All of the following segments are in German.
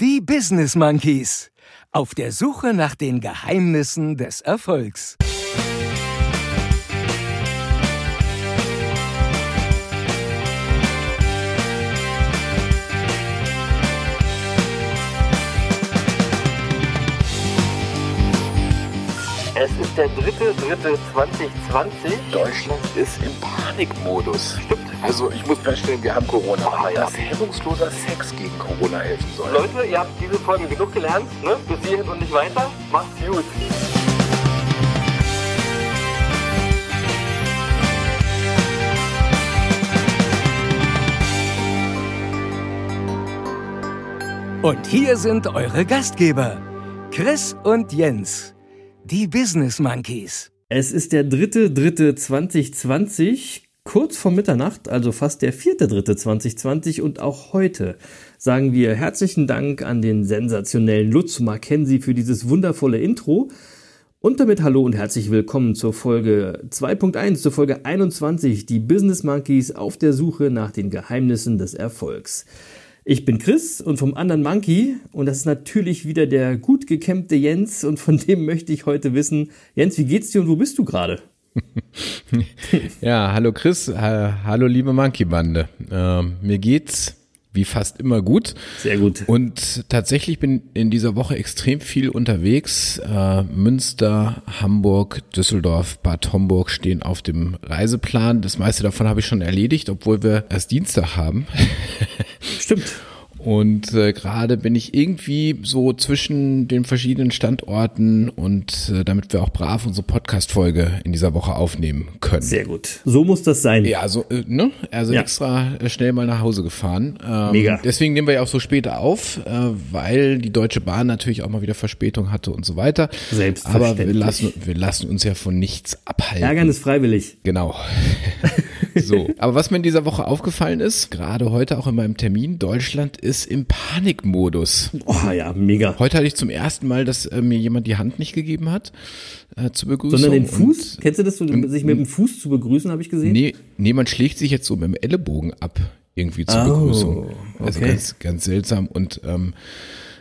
Die Business Monkeys. Auf der Suche nach den Geheimnissen des Erfolgs. Es ist der dritte, dritte 2020. Deutschland ist im Panikmodus. Stimmt. Also ich muss feststellen, wir haben Corona. Aber ja. dass hemmungsloser Sex gegen Corona helfen soll. Leute, ihr habt diese Folge genug gelernt, ne? Bis hierhin und nicht weiter. Macht's gut. Und hier sind eure Gastgeber, Chris und Jens, die Business Monkeys. Es ist der dritte, dritte 2020, kurz vor Mitternacht, also fast der vierte, dritte 2020 und auch heute sagen wir herzlichen Dank an den sensationellen Lutz Mackenzie für dieses wundervolle Intro. Und damit hallo und herzlich willkommen zur Folge 2.1, zur Folge 21, die Business Monkeys auf der Suche nach den Geheimnissen des Erfolgs. Ich bin Chris und vom anderen Monkey und das ist natürlich wieder der gut gekämmte Jens und von dem möchte ich heute wissen, Jens, wie geht's dir und wo bist du gerade? Ja, hallo Chris, ha hallo liebe Monkey Bande. Ähm, mir geht's wie fast immer gut. Sehr gut. Und tatsächlich bin in dieser Woche extrem viel unterwegs. Äh, Münster, Hamburg, Düsseldorf, Bad Homburg stehen auf dem Reiseplan. Das meiste davon habe ich schon erledigt, obwohl wir erst Dienstag haben. Stimmt. Und äh, gerade bin ich irgendwie so zwischen den verschiedenen Standorten und äh, damit wir auch brav unsere Podcast-Folge in dieser Woche aufnehmen können. Sehr gut. So muss das sein. Ja, also, äh, ne? Also Ja. extra äh, schnell mal nach Hause gefahren. Ähm, Mega. Deswegen nehmen wir ja auch so später auf, äh, weil die Deutsche Bahn natürlich auch mal wieder Verspätung hatte und so weiter. Aber wir Selbstverständlich. lassen, wir lassen uns ja von nichts abhalten. Ärgern ist freiwillig. Genau. so. Aber was mir in dieser Woche aufgefallen ist, gerade heute auch in meinem Termin, Deutschland ist im Panikmodus. Oh ja, mega. Heute hatte ich zum ersten Mal, dass äh, mir jemand die Hand nicht gegeben hat äh, zur Begrüßung. Sondern den Und- Fuß? Kennst du das, so, sich mit dem Fuß zu begrüßen, habe ich gesehen? Nee, nee, man schlägt sich jetzt so mit dem Ellenbogen ab, irgendwie zur Oh, Begrüßung. Also okay. ganz, ganz seltsam. Und, ähm,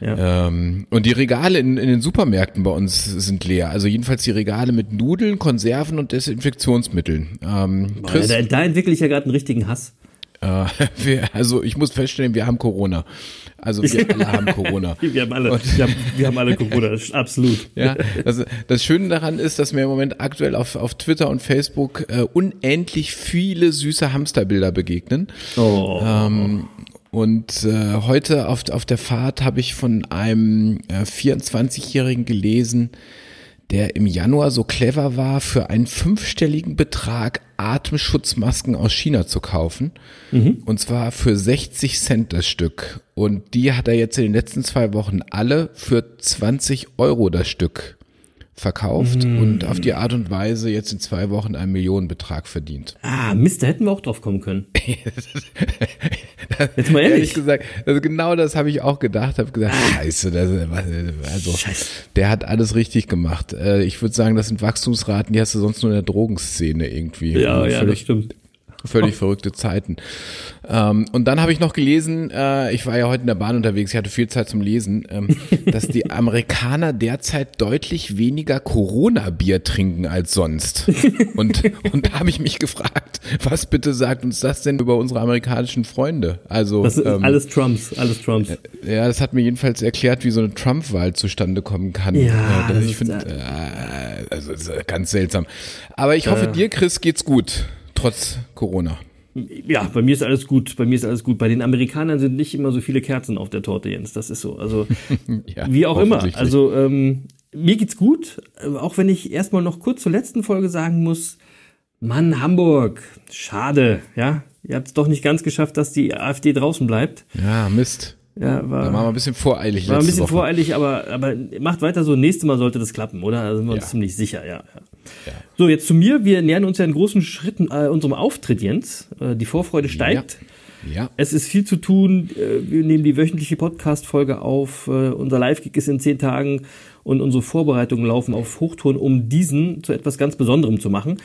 Ja. ähm, und die Regale in, in den Supermärkten bei uns sind leer. Also jedenfalls die Regale mit Nudeln, Konserven und Desinfektionsmitteln. Ähm, Boah, Chris, da, da entwickle ich ja gerade einen richtigen Hass. äh, wir, also ich muss feststellen, wir haben Corona. Also wir alle haben Corona. Wir haben alle, wir haben, wir haben alle Corona, das ist absolut. Ja, das, das Schöne daran ist, dass mir im Moment aktuell auf, auf Twitter und Facebook äh, unendlich viele süße Hamsterbilder begegnen. Oh. Ähm, und äh, heute auf, auf der Fahrt habe ich von einem äh, 24-Jährigen gelesen, der im Januar so clever war, für einen fünfstelligen Betrag Atemschutzmasken aus China zu kaufen. Und zwar für 60 Cent das Stück. Und die hat er jetzt in den letzten zwei Wochen alle für 20 Euro das Stück verkauft und auf die Art und Weise jetzt in zwei Wochen einen Millionenbetrag verdient. Ah, Mist, da hätten wir auch drauf kommen können. Jetzt mal ehrlich. Ehrlich gesagt, also genau das habe ich auch gedacht, habe gesagt, scheiße, das, also Scheiße. der hat alles richtig gemacht. Äh, Ich würde sagen, das sind Wachstumsraten, die hast du sonst nur in der Drogenszene irgendwie. Ja, ja, das stimmt. Völlig verrückte Zeiten. Ähm, und dann habe ich noch gelesen, äh, ich war ja heute in der Bahn unterwegs, ich hatte viel Zeit zum Lesen, ähm, dass die Amerikaner derzeit deutlich weniger Corona-Bier trinken als sonst. Und, und da habe ich mich gefragt, was bitte sagt uns das denn über unsere amerikanischen Freunde? Also Das ist ähm, alles Trumps, alles Trumps. ja, das hat mir jedenfalls erklärt, wie so eine Trump-Wahl zustande kommen kann. Ja, Äh, ich finde, äh, also das ist ganz seltsam. Aber ich hoffe, dir, Chris, geht's gut, trotz Corona. Ja, bei mir ist alles gut. Bei mir ist alles gut. Bei den Amerikanern sind nicht immer so viele Kerzen auf der Torte, Jens. Das ist so. Also Ja, wie auch immer. Also ähm, mir geht's gut. äh, Auch wenn ich erstmal noch kurz zur letzten Folge sagen muss: Mann, Hamburg, schade. Ja, ihr habt es doch nicht ganz geschafft, dass die AfD draußen bleibt. Ja, Mist. Ja, Da war, waren wir ein bisschen voreilig war ein bisschen Woche. voreilig, aber aber macht weiter so. Nächstes Mal sollte das klappen, oder? Da sind wir uns Ja. ziemlich sicher. Ja. Ja. So, jetzt zu mir. Wir nähern uns ja in großen Schritten äh, unserem Auftritt, Jens. Äh, die Vorfreude steigt. Ja, Es ist viel zu tun. Äh, Wir nehmen die wöchentliche Podcast-Folge auf. Äh, Unser Live-Gig ist in zehn Tagen und unsere Vorbereitungen laufen auf Hochtouren, um diesen zu etwas ganz Besonderem zu machen.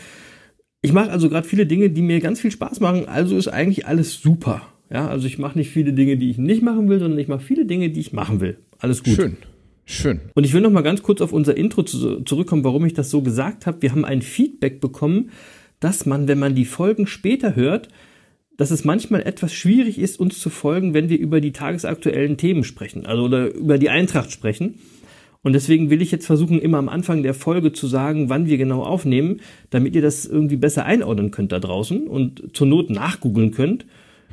Ich mache also gerade viele Dinge, die mir ganz viel Spaß machen. Also ist eigentlich alles super. Ja, also ich mache nicht viele Dinge, die ich nicht machen will, sondern ich mache viele Dinge, die ich machen will. Alles gut. Schön. Schön. Und ich will noch mal ganz kurz auf unser Intro zu, zurückkommen, warum ich das so gesagt habe. Wir haben ein Feedback bekommen, dass man, wenn man die Folgen später hört, dass es manchmal etwas schwierig ist, uns zu folgen, wenn wir über die tagesaktuellen Themen sprechen, also oder über die Eintracht sprechen. Und deswegen will ich jetzt versuchen, immer am Anfang der Folge zu sagen, wann wir genau aufnehmen, damit ihr das irgendwie besser einordnen könnt da draußen und zur Not nachgoogeln könnt,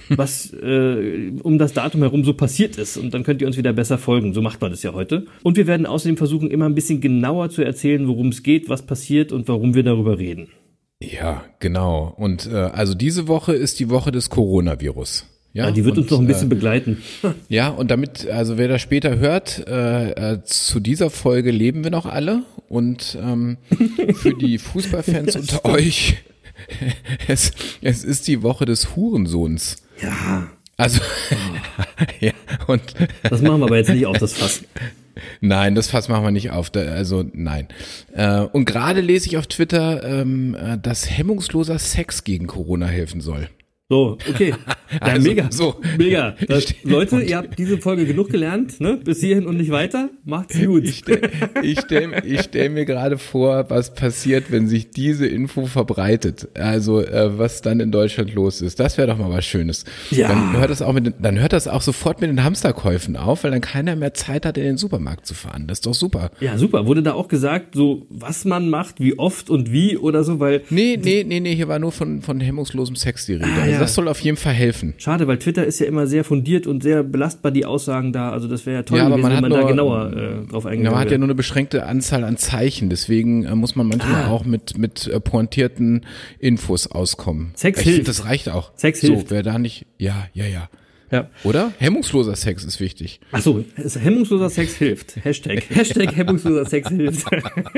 was äh, um das Datum herum so passiert ist. Und dann könnt ihr uns wieder besser folgen. So macht man das ja heute. Und wir werden außerdem versuchen, immer ein bisschen genauer zu erzählen, worum es geht, was passiert und warum wir darüber reden. Ja, genau. Und äh, also diese Woche ist die Woche des Coronavirus. Ja, Ja, die wird und, uns noch ein bisschen äh, begleiten. Ja, und damit, also wer das später hört, äh, äh, zu dieser Folge leben wir noch alle. Und ähm, für die Fußballfans unter euch, es, es ist die Woche des Hurensohns. Ja, Also, ja, und das machen wir aber jetzt nicht auf das Fass. nein, das Fass machen wir nicht auf. Da, also nein. Äh, und gerade lese ich auf Twitter, ähm, äh, dass hemmungsloser Sex gegen Corona helfen soll. So, okay. Ja, Also, mega. so. Mega. Das, Leute, ihr habt diese Folge genug gelernt, ne? Bis hierhin und nicht weiter. Macht's gut. Ich stelle ich stell, ich stell mir gerade vor, was passiert, wenn sich diese Info verbreitet. Also äh, was dann in Deutschland los ist. Das wäre doch mal was Schönes. Ja. Dann hört das auch mit, den, dann hört das auch sofort mit den Hamsterkäufen auf, weil dann keiner mehr Zeit hat, in den Supermarkt zu fahren. Das ist doch super. ja, super. Wurde da auch gesagt, so was man macht, wie oft und wie oder so, weil Nee, nee, nee, nee, hier war nur von, von hemmungslosem Sex die Rede. Ah, also ja. das soll auf jeden Fall helfen. schade, weil Twitter ist ja immer sehr fundiert und sehr belastbar, die Aussagen da. Also das wäre ja toll Ja, gewesen, man wenn man da nur- genauer äh, drauf eingegangen man hat ja wäre. nur eine beschränkte Anzahl an Zeichen, deswegen äh, muss man manchmal Ah. auch mit, mit äh, pointierten Infos auskommen. Sex ich find, hilft. Das reicht auch. Sex so, hilft. wer da nicht, ja, ja, ja. Ja. Oder? Hemmungsloser Sex ist wichtig. Achso, hemmungsloser Sex hilft. Hashtag. Hashtag hemmungsloser Sex hilft.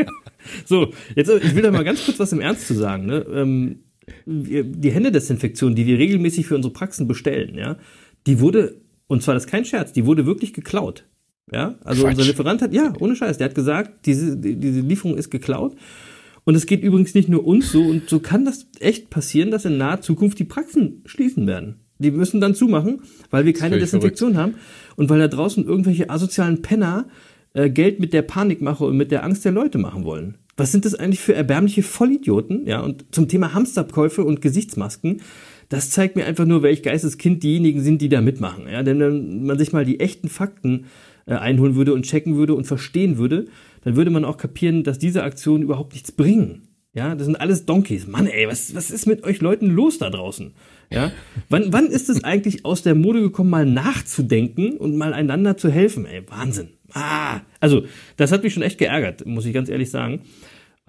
so, jetzt, äh, ich will da mal ganz kurz was im Ernst zu sagen. Ne? Ähm, die Händedesinfektion, die wir regelmäßig für unsere Praxen bestellen, ja, die wurde, und zwar das ist kein Scherz, die wurde wirklich geklaut. Ja, also Quatsch. unser Lieferant hat, ja, ohne Scheiß, der hat gesagt, diese, die- diese Lieferung ist geklaut. Und es geht übrigens nicht nur uns so, und so kann das echt passieren, dass in naher Zukunft die Praxen schließen werden. Die müssen dann zumachen, weil wir keine Desinfektion haben und weil da draußen irgendwelche asozialen Penner äh, Geld mit der Panikmache und mit der Angst der Leute machen wollen. Was sind das eigentlich für erbärmliche Vollidioten? Ja, und zum Thema Hamsterkäufe und Gesichtsmasken, das zeigt mir einfach nur, welch Geisteskind diejenigen sind, die da mitmachen. Ja, denn wenn man sich mal die echten Fakten äh, einholen würde und checken würde und verstehen würde, dann würde man auch kapieren, dass diese Aktionen überhaupt nichts bringen. Ja, das sind alles Donkeys. Mann, ey, was, was ist mit euch Leuten los da draußen? Ja, wann, wann ist es eigentlich aus der Mode gekommen, mal nachzudenken und mal einander zu helfen? Ey, Wahnsinn. Ah, also, das hat mich schon echt geärgert, muss ich ganz ehrlich sagen.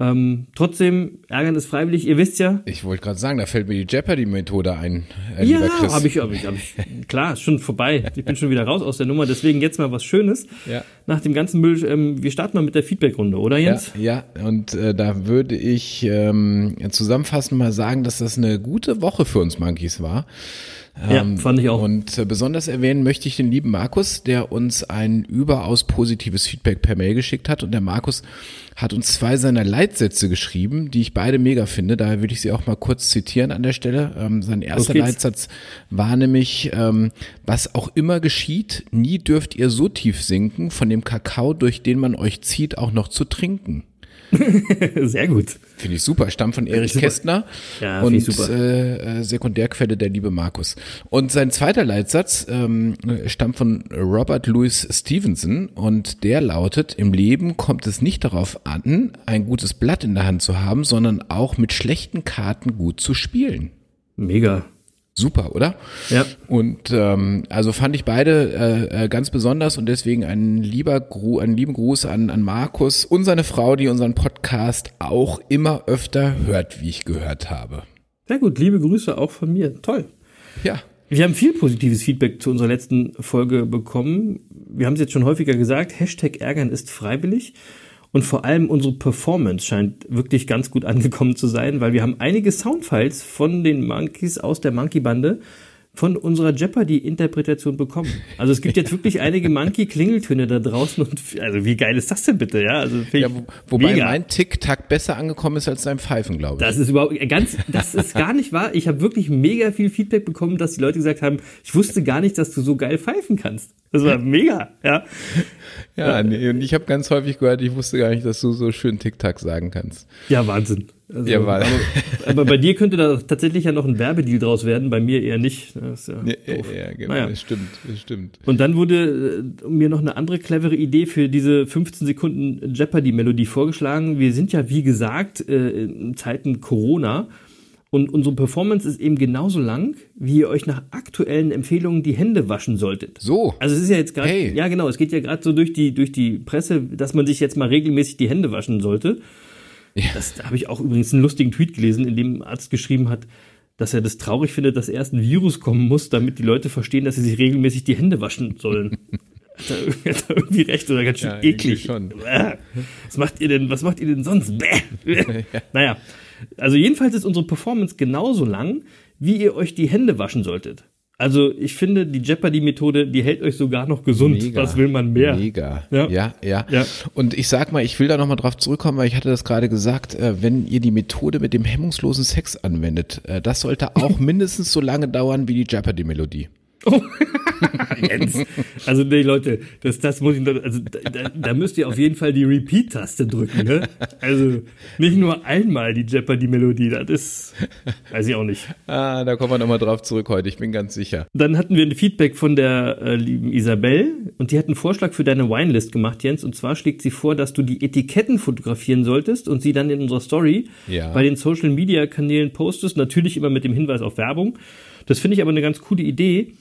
Ähm, trotzdem, ärgern ist freiwillig. Ihr wisst ja, Ich wollte gerade sagen, da fällt mir die Jeopardy-Methode ein, äh, ja, habe ich, hab ich, hab ich. Klar, ist schon vorbei. Ich bin schon wieder raus aus der Nummer. Deswegen jetzt mal was Schönes. Ja. Nach dem ganzen Müll, ähm, wir starten mal mit der Feedback-Runde, oder Ja, Jens? ja, und äh, da würde ich ähm, zusammenfassend mal sagen, dass das eine gute Woche für uns Monkeys war. Ja, fand ich auch. Und äh, besonders erwähnen möchte ich den lieben Markus, der uns ein überaus positives Feedback per Mail geschickt hat. Und der Markus hat uns zwei seiner Leitsätze geschrieben, die ich beide mega finde. Daher würde ich sie auch mal kurz zitieren an der Stelle. Ähm, sein erster. Leitsatz war nämlich, ähm, was auch immer geschieht, nie dürft ihr so tief sinken, von dem Kakao, durch den man euch zieht, auch noch zu trinken. Sehr gut. Finde ich super. Stammt von Erich. Kästner Ja, und finde ich super. Äh, äh, Sekundärquelle der liebe Markus. Und sein zweiter Leitsatz ähm, stammt von Robert Louis Stevenson und der lautet, im Leben kommt es nicht darauf an, ein gutes Blatt in der Hand zu haben, sondern auch mit schlechten Karten gut zu spielen. Mega. Super, oder? Ja. Und ähm, also fand ich beide äh, äh, ganz besonders und deswegen ein lieber Gru einen lieben Gruß an, an Markus und seine Frau, die unseren Podcast auch immer öfter hört, wie ich gehört habe. Sehr gut. Liebe Grüße auch von mir. Toll. Ja, Wir haben viel positives Feedback zu unserer letzten Folge bekommen. Wir haben es jetzt schon häufiger gesagt, Hashtag Ärgern ist freiwillig. Und vor allem unsere Performance scheint wirklich ganz gut angekommen zu sein, weil wir haben einige Soundfiles von den Monkeys aus der Monkey-Bande von unserer Jeopardy-Interpretation bekommen. Also es gibt jetzt wirklich einige Monkey-Klingeltöne da draußen und also wie geil ist das denn bitte, ja? Also ja, wo, wobei mega. mein Tick-Tack besser angekommen ist als dein Pfeifen, glaube ich. Das ist überhaupt ganz, das ist gar nicht wahr. Ich habe wirklich mega viel Feedback bekommen, dass die Leute gesagt haben, ich wusste gar nicht, dass du so geil pfeifen kannst. Das war mega, ja. Ja, nee, und ich habe ganz häufig gehört, ich wusste gar nicht, dass du so schön Tick-Tack sagen kannst. Ja, Wahnsinn. Also, ja, weil. Aber, aber, bei dir könnte da tatsächlich ja noch ein Werbedeal draus werden, bei mir eher nicht. Das ja, ja, ja, genau, naja. das stimmt, das stimmt. Und dann wurde äh, mir noch eine andere clevere Idee für diese 15 Sekunden Jeopardy-Melodie vorgeschlagen. Wir sind ja, wie gesagt, äh, in Zeiten Corona. Und unsere Performance ist eben genauso lang, wie ihr euch nach aktuellen Empfehlungen die Hände waschen solltet. So. Also es ist ja jetzt gerade, hey. ja genau, es geht ja gerade so durch die, durch die Presse, dass man sich jetzt mal regelmäßig die Hände waschen sollte. Ja. Das, da habe ich auch übrigens einen lustigen Tweet gelesen, in dem ein Arzt geschrieben hat, dass er das traurig findet, dass erst ein Virus kommen muss, damit die Leute verstehen, dass sie sich regelmäßig die Hände waschen sollen. hat, er, hat er irgendwie recht oder ganz schön ja, eklig. Schon. Was macht ihr denn, was macht ihr denn sonst? Bäh. Naja, also jedenfalls ist unsere Performance genauso lang, wie ihr euch die Hände waschen solltet. Also ich finde, die Jeopardy-Methode, die hält euch sogar noch gesund. Mega, Was will man mehr? Mega. Ja. ja, ja. ja. Und ich sag mal, ich will da nochmal drauf zurückkommen, weil ich hatte das gerade gesagt, äh, wenn ihr die Methode mit dem hemmungslosen Sex anwendet, äh, das sollte auch mindestens so lange dauern wie die Jeopardy-Melodie. Oh. Jens. Also nee, Leute, das, das muss ich, also da, da müsst ihr auf jeden Fall die Repeat-Taste drücken. Ne? Also nicht nur einmal die Jeopardy-Melodie, das ist, weiß ich auch nicht. Ah, da kommen wir nochmal drauf zurück heute, ich bin ganz sicher. Dann hatten wir ein Feedback von der äh, lieben Isabel und die hat einen Vorschlag für deine Winelist gemacht, Jens. Und zwar schlägt sie vor, dass du die Etiketten fotografieren solltest und sie dann in unserer Story ja. bei den Social-Media-Kanälen postest, natürlich immer mit dem Hinweis auf Werbung. Das finde ich aber eine ganz coole Idee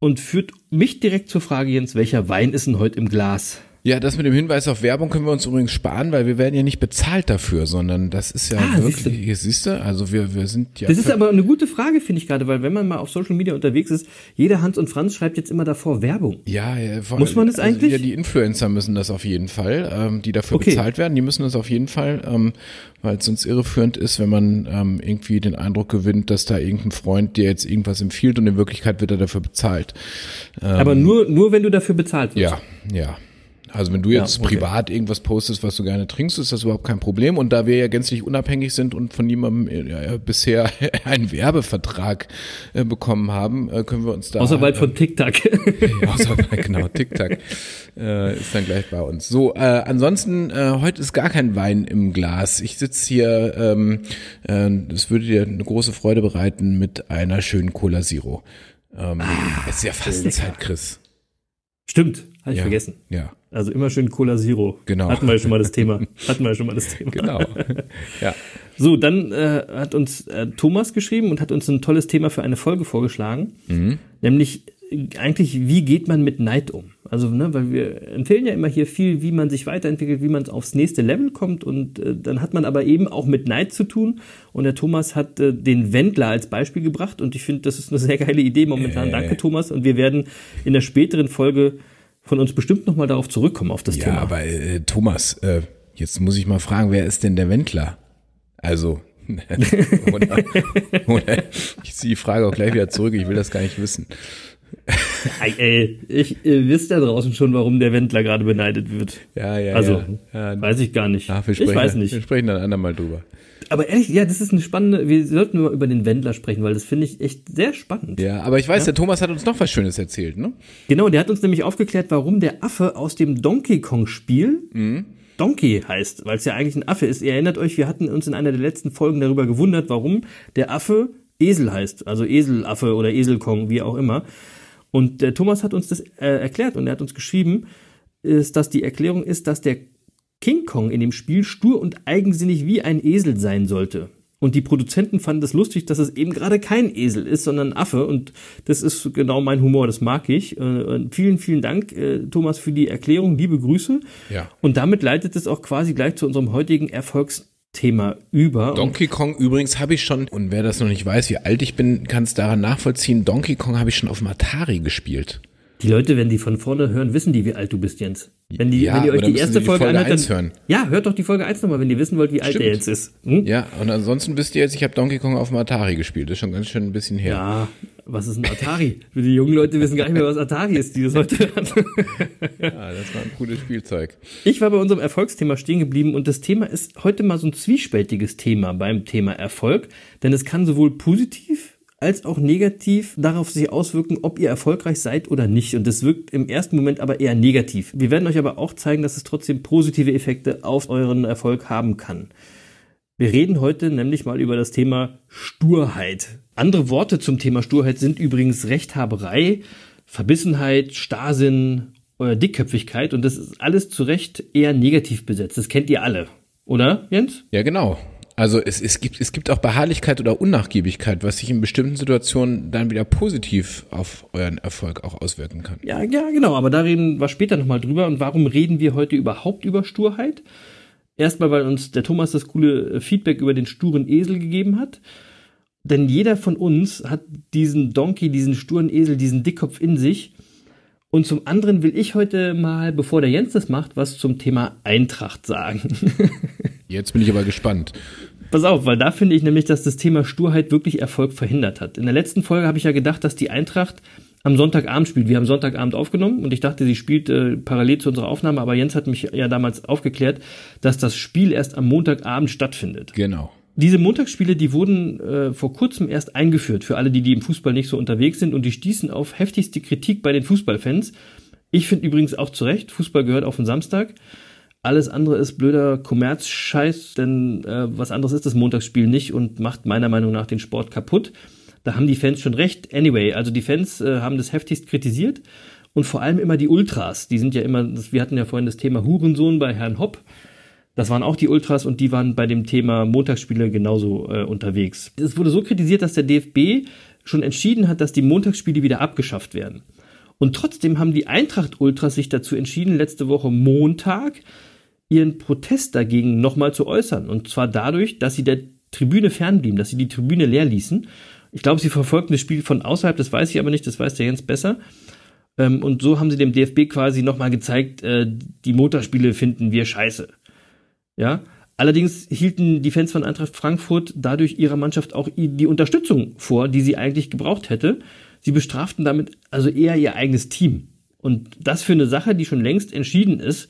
und führt mich direkt zur Frage, Jens, welcher Wein ist denn heute im Glas? Ja, das mit dem Hinweis auf Werbung können wir uns übrigens sparen, weil wir werden ja nicht bezahlt dafür, sondern das ist ja ah, wirklich, siehste. siehst du, also wir, wir sind ja. Das ist aber eine gute Frage, finde ich gerade, weil wenn man mal auf Social Media unterwegs ist, jeder Hans und Franz schreibt jetzt immer davor Werbung. Ja, ja vor, muss man das also eigentlich? Ja, die Influencer müssen das auf jeden Fall, ähm, die dafür okay. bezahlt werden, die müssen das auf jeden Fall, ähm, weil es sonst irreführend ist, wenn man ähm, irgendwie den Eindruck gewinnt, dass da irgendein Freund dir jetzt irgendwas empfiehlt und in Wirklichkeit wird er dafür bezahlt. aber ähm, nur, nur wenn du dafür bezahlt wirst. Ja, ja. Also wenn du jetzt ja, okay. privat irgendwas postest, was du gerne trinkst, ist das überhaupt kein Problem. Und da wir ja gänzlich unabhängig sind und von niemandem ja, bisher einen Werbevertrag äh, bekommen haben, äh, können wir uns da. Außer bald äh, von TikTok. ja, außer genau, TikTok äh, ist dann gleich bei uns. So, äh, ansonsten, äh, heute ist gar kein Wein im Glas. Ich sitze hier, ähm, äh, das würde dir eine große Freude bereiten mit einer schönen Cola Zero. Ähm, ah, ist ja Fastenzeit, Chris. Stimmt, habe ich ja, vergessen. Ja. Also immer schön Cola Zero. Genau. Hatten wir ja schon mal das Thema. Hatten wir ja schon mal das Thema. Genau. Ja. So, dann äh, hat uns äh, Thomas geschrieben und hat uns ein tolles Thema für eine Folge vorgeschlagen. Mhm. Nämlich äh, eigentlich, wie geht man mit Neid um? Also, ne, weil wir empfehlen ja immer hier viel, wie man sich weiterentwickelt, wie man aufs nächste Level kommt und äh, dann hat man aber eben auch mit Neid zu tun und der Thomas hat äh, den Wendler als Beispiel gebracht und ich finde, das ist eine sehr geile Idee momentan. Äh. Danke, Thomas. Und wir werden in der späteren Folge von uns bestimmt nochmal darauf zurückkommen, auf das ja, Thema. Ja, aber äh, Thomas, äh, jetzt muss ich mal fragen, wer ist denn der Wendler? Also, oder, oder, ich ziehe die Frage auch gleich wieder zurück, ich will das gar nicht wissen. Ey, ich äh, wisst da draußen schon, warum der Wendler gerade beneidet wird. Ja, ja, also, ja. ja. weiß ich gar nicht. Ach, ich weiß nicht. Wir sprechen dann andermal drüber. Aber ehrlich, ja, das ist eine spannende, wir sollten mal über den Wendler sprechen, weil das finde ich echt sehr spannend. Ja, aber ich weiß, ja? der Thomas hat uns noch was Schönes erzählt, ne? Genau, der hat uns nämlich aufgeklärt, warum der Affe aus dem Donkey Kong Spiel mhm. Donkey heißt, weil es ja eigentlich ein Affe ist. Ihr erinnert euch, wir hatten uns in einer der letzten Folgen darüber gewundert, warum der Affe Esel heißt, also Eselaffe oder Eselkong, wie auch immer. Und der Thomas hat uns das äh, erklärt und er hat uns geschrieben, ist, dass die Erklärung ist, dass der King Kong in dem Spiel stur und eigensinnig wie ein Esel sein sollte. Und die Produzenten fanden es das lustig, dass es eben gerade kein Esel ist, sondern ein Affe. Und das ist genau mein Humor, das mag ich. Äh, vielen, vielen Dank, äh, Thomas, für die Erklärung. Liebe Grüße. Ja. Und damit leitet es auch quasi gleich zu unserem heutigen Erfolgsthema über. Donkey Kong übrigens habe ich schon, und wer das noch nicht weiß, wie alt ich bin, kann es daran nachvollziehen, Donkey Kong habe ich schon auf dem Atari gespielt. Die Leute, wenn die von vorne hören, wissen die, wie alt du bist, Jens. Wenn, die, ja, wenn ihr euch die erste die Folge, Folge anhört, dann, hören. Ja, hört doch die Folge 1 nochmal, wenn ihr wissen wollt, wie alt Stimmt. der jetzt ist. Hm? Ja, und ansonsten wisst ihr jetzt, ich habe Donkey Kong auf dem Atari gespielt. Das ist schon ganz schön ein bisschen her. Ja, Was ist ein Atari? Die jungen Leute wissen gar nicht mehr, was Atari ist, die das heute hat. Ja, das war ein cooles Spielzeug. Ich war bei unserem Erfolgsthema stehen geblieben und das Thema ist heute mal so ein zwiespältiges Thema beim Thema Erfolg, denn es kann sowohl positiv als auch negativ darauf sich auswirken, ob ihr erfolgreich seid oder nicht. Und das wirkt im ersten Moment aber eher negativ. Wir werden euch aber auch zeigen, dass es trotzdem positive Effekte auf euren Erfolg haben kann. Wir reden heute nämlich mal über das Thema Sturheit. Andere Worte zum Thema Sturheit sind übrigens Rechthaberei, Verbissenheit, Starrsinn oder Dickköpfigkeit und das ist alles zu Recht eher negativ besetzt. Das kennt ihr alle, oder Jens? Ja, genau. Also es, es, gibt, es gibt auch Beharrlichkeit oder Unnachgiebigkeit, was sich in bestimmten Situationen dann wieder positiv auf euren Erfolg auch auswirken kann. Ja, ja, genau, aber da reden wir später nochmal drüber. Und warum reden wir heute überhaupt über Sturheit? Erstmal, weil uns der Thomas das coole Feedback über den sturen Esel gegeben hat. Denn jeder von uns hat diesen Donkey, diesen sturen Esel, diesen Dickkopf in sich. Und zum anderen will ich heute mal, bevor der Jens das macht, was zum Thema Eintracht sagen. Jetzt bin ich aber gespannt. Pass auf, weil da finde ich nämlich, dass das Thema Sturheit wirklich Erfolg verhindert hat. In der letzten Folge habe ich ja gedacht, dass die Eintracht am Sonntagabend spielt. Wir haben Sonntagabend aufgenommen und ich dachte, sie spielt äh, parallel zu unserer Aufnahme, aber Jens hat mich ja damals aufgeklärt, dass das Spiel erst am Montagabend stattfindet. Genau. Diese Montagsspiele, die wurden äh, vor kurzem erst eingeführt für alle, die, die im Fußball nicht so unterwegs sind und die stießen auf heftigste Kritik bei den Fußballfans. Ich finde übrigens auch zu Recht, Fußball gehört auf den Samstag. Alles andere ist blöder Kommerzscheiß, denn äh, was anderes ist das Montagsspiel nicht und macht meiner Meinung nach den Sport kaputt. Da haben die Fans schon recht. Anyway, also die Fans äh, haben das heftigst kritisiert und vor allem immer die Ultras. Die sind ja immer, wir hatten ja vorhin das Thema Hurensohn bei Herrn Hopp. Das waren auch die Ultras und die waren bei dem Thema Montagsspiele genauso äh, unterwegs. Es wurde so kritisiert, dass der DFB schon entschieden hat, dass die Montagsspiele wieder abgeschafft werden. Und trotzdem haben die Eintracht-Ultras sich dazu entschieden, letzte Woche Montag ihren Protest dagegen nochmal zu äußern. Und zwar dadurch, dass sie der Tribüne fernblieben, dass sie die Tribüne leer ließen. Ich glaube, sie verfolgten das Spiel von außerhalb, das weiß ich aber nicht, das weiß der Jens besser. Ähm, und so haben sie dem DFB quasi nochmal gezeigt, äh, die Motorspiele finden wir scheiße. Ja. Allerdings hielten die Fans von Eintracht Frankfurt dadurch ihrer Mannschaft auch die Unterstützung vor, die sie eigentlich gebraucht hätte. Sie bestraften damit also eher ihr eigenes Team. Und das für eine Sache, die schon längst entschieden ist,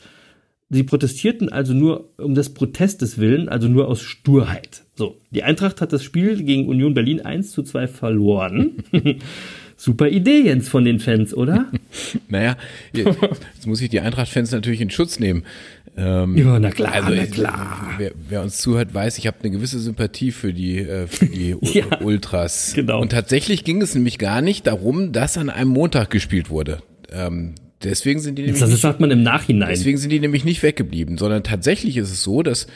Sie protestierten also nur um des Protestes willen, also nur aus Sturheit. So, die Eintracht hat das Spiel gegen Union Berlin 1 zu 2 verloren. Super Idee, Jens, von den Fans, oder? naja, jetzt muss ich die Eintracht-Fans natürlich in Schutz nehmen. Ähm, ja, na klar, also, na klar. Wer, wer, uns zuhört, weiß, ich habe eine gewisse Sympathie für die, äh, für die ja, Ultras. Genau. Und tatsächlich ging es nämlich gar nicht darum, dass an einem Montag gespielt wurde. Ähm, Deswegen sind die nämlich das sagt man im Nachhinein. Deswegen sind die nämlich nicht weggeblieben, sondern tatsächlich ist es so, dass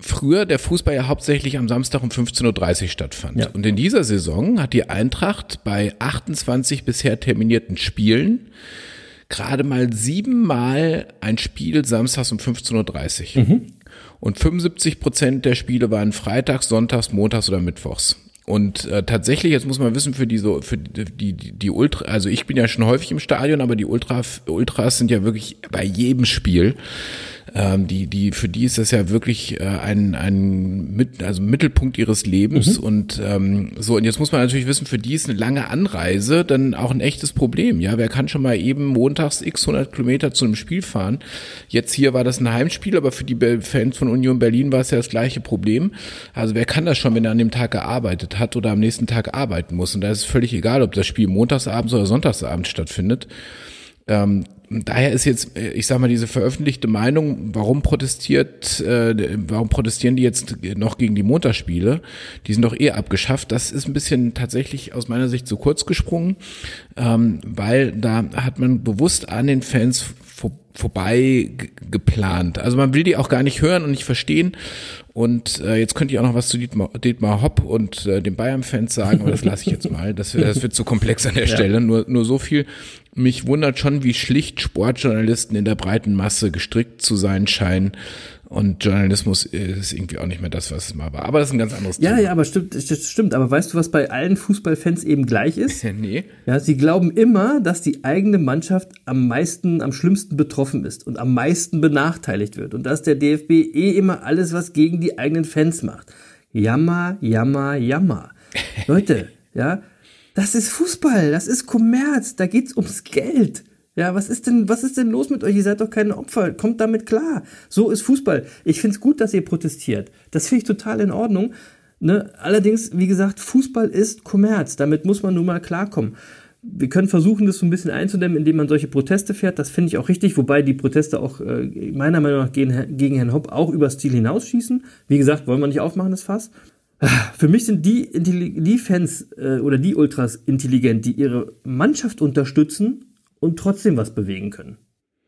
früher der Fußball ja hauptsächlich am Samstag um 15.30 Uhr stattfand. Ja. Und in dieser Saison hat die Eintracht bei 28 bisher terminierten Spielen gerade mal siebenmal ein Spiel samstags um 15.30 Uhr. Mhm. Und 75 Prozent der Spiele waren freitags, sonntags, montags oder mittwochs. Und äh, tatsächlich, jetzt muss man wissen, für die so, für die, die, die Ultra, also ich bin ja schon häufig im Stadion, aber die Ultra, Ultras sind ja wirklich bei jedem Spiel ähm, die, die, für die ist das ja wirklich äh, ein, ein mit, also Mittelpunkt ihres Lebens mhm. und ähm, so. Und jetzt muss man natürlich wissen, für die ist eine lange Anreise dann auch ein echtes Problem. Ja, wer kann schon mal eben montags x 100 Kilometer zu einem Spiel fahren? Jetzt hier war das ein Heimspiel, aber für die Fans von Union Berlin war es ja das gleiche Problem. Also wer kann das schon, wenn er an dem Tag gearbeitet hat oder am nächsten Tag arbeiten muss? Und da ist es völlig egal, ob das Spiel montagsabends oder sonntagsabends stattfindet. Ähm, daher ist jetzt, äh, ich sag mal, diese veröffentlichte Meinung, warum protestiert, äh, warum protestieren die jetzt noch gegen die Montagsspiele? Die sind doch eh abgeschafft. Das ist ein bisschen tatsächlich aus meiner Sicht zu kurz gesprungen, ähm, weil da hat man bewusst an den Fans vor, vorbei geplant. Also man will die auch gar nicht hören und nicht verstehen. Und äh, jetzt könnte ich auch noch was zu Dietmar, Dietmar Hopp und äh, den Bayern-Fans sagen, aber das lasse ich jetzt mal. Das, das wird zu komplex an der Stelle. Nur, nur so viel. Mich wundert schon, wie schlicht Sportjournalisten in der breiten Masse gestrickt zu sein scheinen. Und Journalismus ist irgendwie auch nicht mehr das, was es mal war. Aber das ist ein ganz anderes ja, Thema. Ja, ja, aber stimmt, das stimmt. Aber weißt du, was bei allen Fußballfans eben gleich ist? nee. Ja, sie glauben immer, dass die eigene Mannschaft am meisten, am schlimmsten betroffen ist und am meisten benachteiligt wird. Und dass der DFB eh immer alles, was gegen die eigenen Fans macht. Jammer, jammer, jammer. Leute, ja, Das ist Fußball, das ist Kommerz, da geht's ums Geld. Ja, was ist denn, was ist denn los mit euch? Ihr seid doch keine Opfer. Kommt damit klar. So ist Fußball. Ich find's gut, dass ihr protestiert. Das finde ich total in Ordnung. Ne? Allerdings, wie gesagt, Fußball ist Kommerz. Damit muss man nun mal klarkommen. Wir können versuchen, das so ein bisschen einzudämmen, indem man solche Proteste fährt. Das finde ich auch richtig, wobei die Proteste auch äh, meiner Meinung nach gegen, gegen Herrn Hopp auch über Stil hinausschießen. Wie gesagt, wollen wir nicht aufmachen, das Fass. Für mich sind die, die Fans äh, oder die Ultras intelligent, die ihre Mannschaft unterstützen und trotzdem was bewegen können.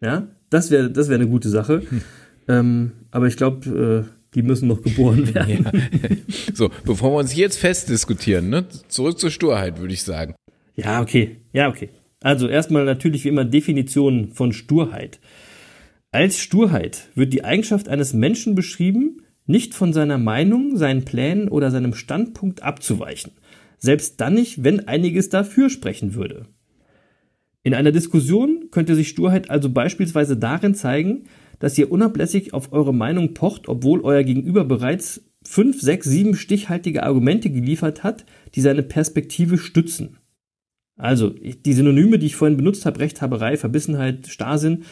Ja, das wäre das wäre eine gute Sache. Hm. Ähm, aber ich glaube, äh, die müssen noch geboren werden. Ja. So, bevor wir uns jetzt festdiskutieren, ne? zurück zur Sturheit, würde ich sagen. Ja, okay. Ja, okay. Also erstmal natürlich wie immer Definition von Sturheit. Als Sturheit wird die Eigenschaft eines Menschen beschrieben, nicht von seiner Meinung, seinen Plänen oder seinem Standpunkt abzuweichen. Selbst dann nicht, wenn einiges dafür sprechen würde. In einer Diskussion könnte sich Sturheit also beispielsweise darin zeigen, dass ihr unablässig auf eure Meinung pocht, obwohl euer Gegenüber bereits fünf, sechs, sieben stichhaltige Argumente geliefert hat, die seine Perspektive stützen. Also, die Synonyme, die ich vorhin benutzt habe, Rechthaberei, Verbissenheit, Starrsinn,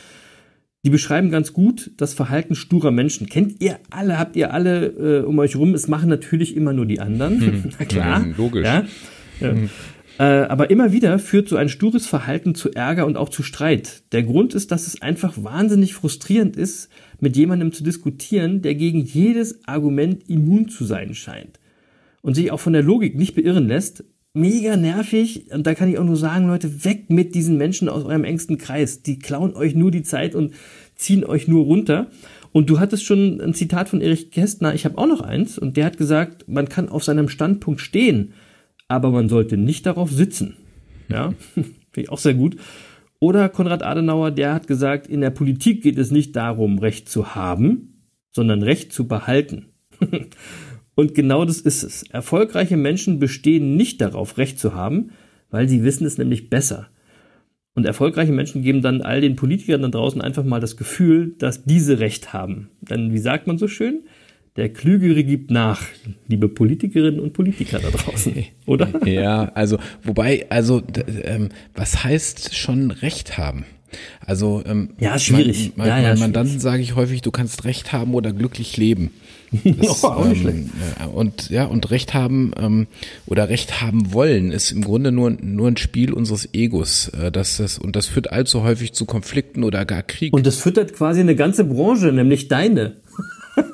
die beschreiben ganz gut das Verhalten sturer Menschen. Kennt ihr alle, habt ihr alle äh, um euch rum? Es machen natürlich immer nur die anderen. Hm. Na klar. Hm, logisch. Ja? Hm. Äh, aber immer wieder führt so ein stures Verhalten zu Ärger und auch zu Streit. Der Grund ist, dass es einfach wahnsinnig frustrierend ist, mit jemandem zu diskutieren, der gegen jedes Argument immun zu sein scheint und sich auch von der Logik nicht beirren lässt. Mega nervig und da kann ich auch nur sagen, Leute, weg mit diesen Menschen aus eurem engsten Kreis. Die klauen euch nur die Zeit und ziehen euch nur runter. Und du hattest schon ein Zitat von Erich Kästner, ich habe auch noch eins, und der hat gesagt, man kann auf seinem Standpunkt stehen aber man sollte nicht darauf sitzen. Ja, finde ich auch sehr gut. Oder Konrad Adenauer, der hat gesagt, in der Politik geht es nicht darum, Recht zu haben, sondern Recht zu behalten. Und genau das ist es. Erfolgreiche Menschen bestehen nicht darauf, Recht zu haben, weil sie wissen es nämlich besser. Und erfolgreiche Menschen geben dann all den Politikern da draußen einfach mal das Gefühl, dass diese Recht haben. Denn wie sagt man so schön? Der Klügere gibt nach, liebe Politikerinnen und Politiker da draußen, oder? Ja, also, wobei, also, ähm, was heißt schon Recht haben? Also, ähm, ja, schwierig. Mein, ja, ja, meinen Mandanten sage ich häufig, du kannst Recht haben oder glücklich leben. Das, oh, auch nicht ähm, und ja, und Recht haben ähm, oder Recht haben wollen ist im Grunde nur, nur ein Spiel unseres Egos. Äh, das, das, und das führt allzu häufig zu Konflikten oder gar Krieg. Und das füttert quasi eine ganze Branche, nämlich deine